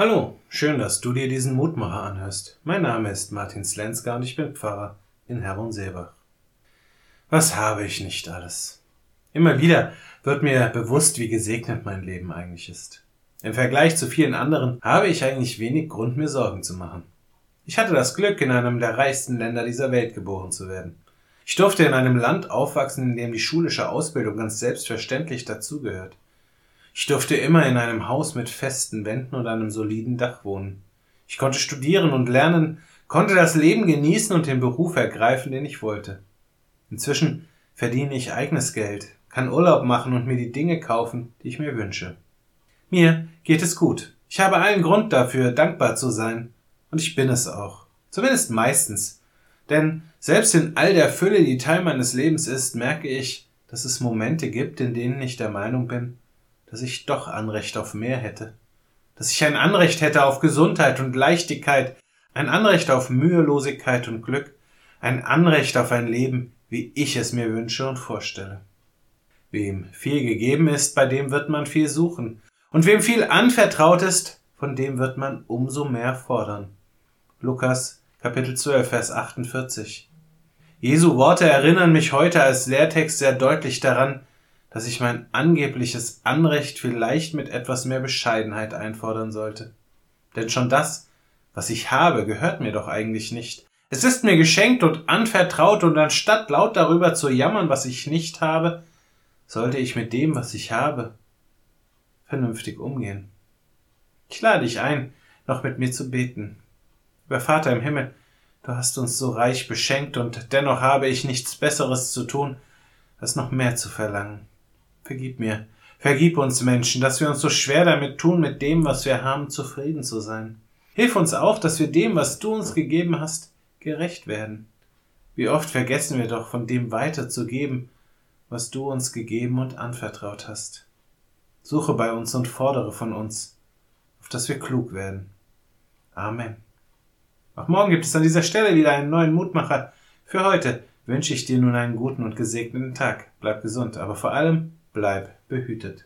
Hallo, schön, dass du dir diesen Mutmacher anhörst. Mein Name ist Martin Slenska und ich bin Pfarrer in Herborn-Seebach. Was habe ich nicht alles? Immer wieder wird mir bewusst, wie gesegnet mein Leben eigentlich ist. Im Vergleich zu vielen anderen habe ich eigentlich wenig Grund, mir Sorgen zu machen. Ich hatte das Glück, in einem der reichsten Länder dieser Welt geboren zu werden. Ich durfte in einem Land aufwachsen, in dem die schulische Ausbildung ganz selbstverständlich dazugehört. Ich durfte immer in einem Haus mit festen Wänden und einem soliden Dach wohnen. Ich konnte studieren und lernen, konnte das Leben genießen und den Beruf ergreifen, den ich wollte. Inzwischen verdiene ich eigenes Geld, kann Urlaub machen und mir die Dinge kaufen, die ich mir wünsche. Mir geht es gut. Ich habe allen Grund dafür, dankbar zu sein. Und ich bin es auch. Zumindest meistens. Denn selbst in all der Fülle, die Teil meines Lebens ist, merke ich, dass es Momente gibt, in denen ich der Meinung bin, dass ich doch Anrecht auf mehr hätte, dass ich ein Anrecht hätte auf Gesundheit und Leichtigkeit, ein Anrecht auf Mühelosigkeit und Glück, ein Anrecht auf ein Leben, wie ich es mir wünsche und vorstelle. Wem viel gegeben ist, bei dem wird man viel suchen, und wem viel anvertraut ist, von dem wird man umso mehr fordern. Lukas Kapitel 12, Vers 48. Jesu Worte erinnern mich heute als Lehrtext sehr deutlich daran, dass ich mein angebliches Anrecht vielleicht mit etwas mehr Bescheidenheit einfordern sollte. Denn schon das, was ich habe, gehört mir doch eigentlich nicht. Es ist mir geschenkt und anvertraut, und anstatt laut darüber zu jammern, was ich nicht habe, sollte ich mit dem, was ich habe, vernünftig umgehen. Ich lade dich ein, noch mit mir zu beten. Über Vater im Himmel, du hast uns so reich beschenkt, und dennoch habe ich nichts Besseres zu tun, als noch mehr zu verlangen. Vergib mir, vergib uns Menschen, dass wir uns so schwer damit tun, mit dem, was wir haben, zufrieden zu sein. Hilf uns auch, dass wir dem, was du uns gegeben hast, gerecht werden. Wie oft vergessen wir doch, von dem weiterzugeben, was du uns gegeben und anvertraut hast. Suche bei uns und fordere von uns, auf dass wir klug werden. Amen. Auch morgen gibt es an dieser Stelle wieder einen neuen Mutmacher. Für heute wünsche ich dir nun einen guten und gesegneten Tag. Bleib gesund, aber vor allem bleib behütet.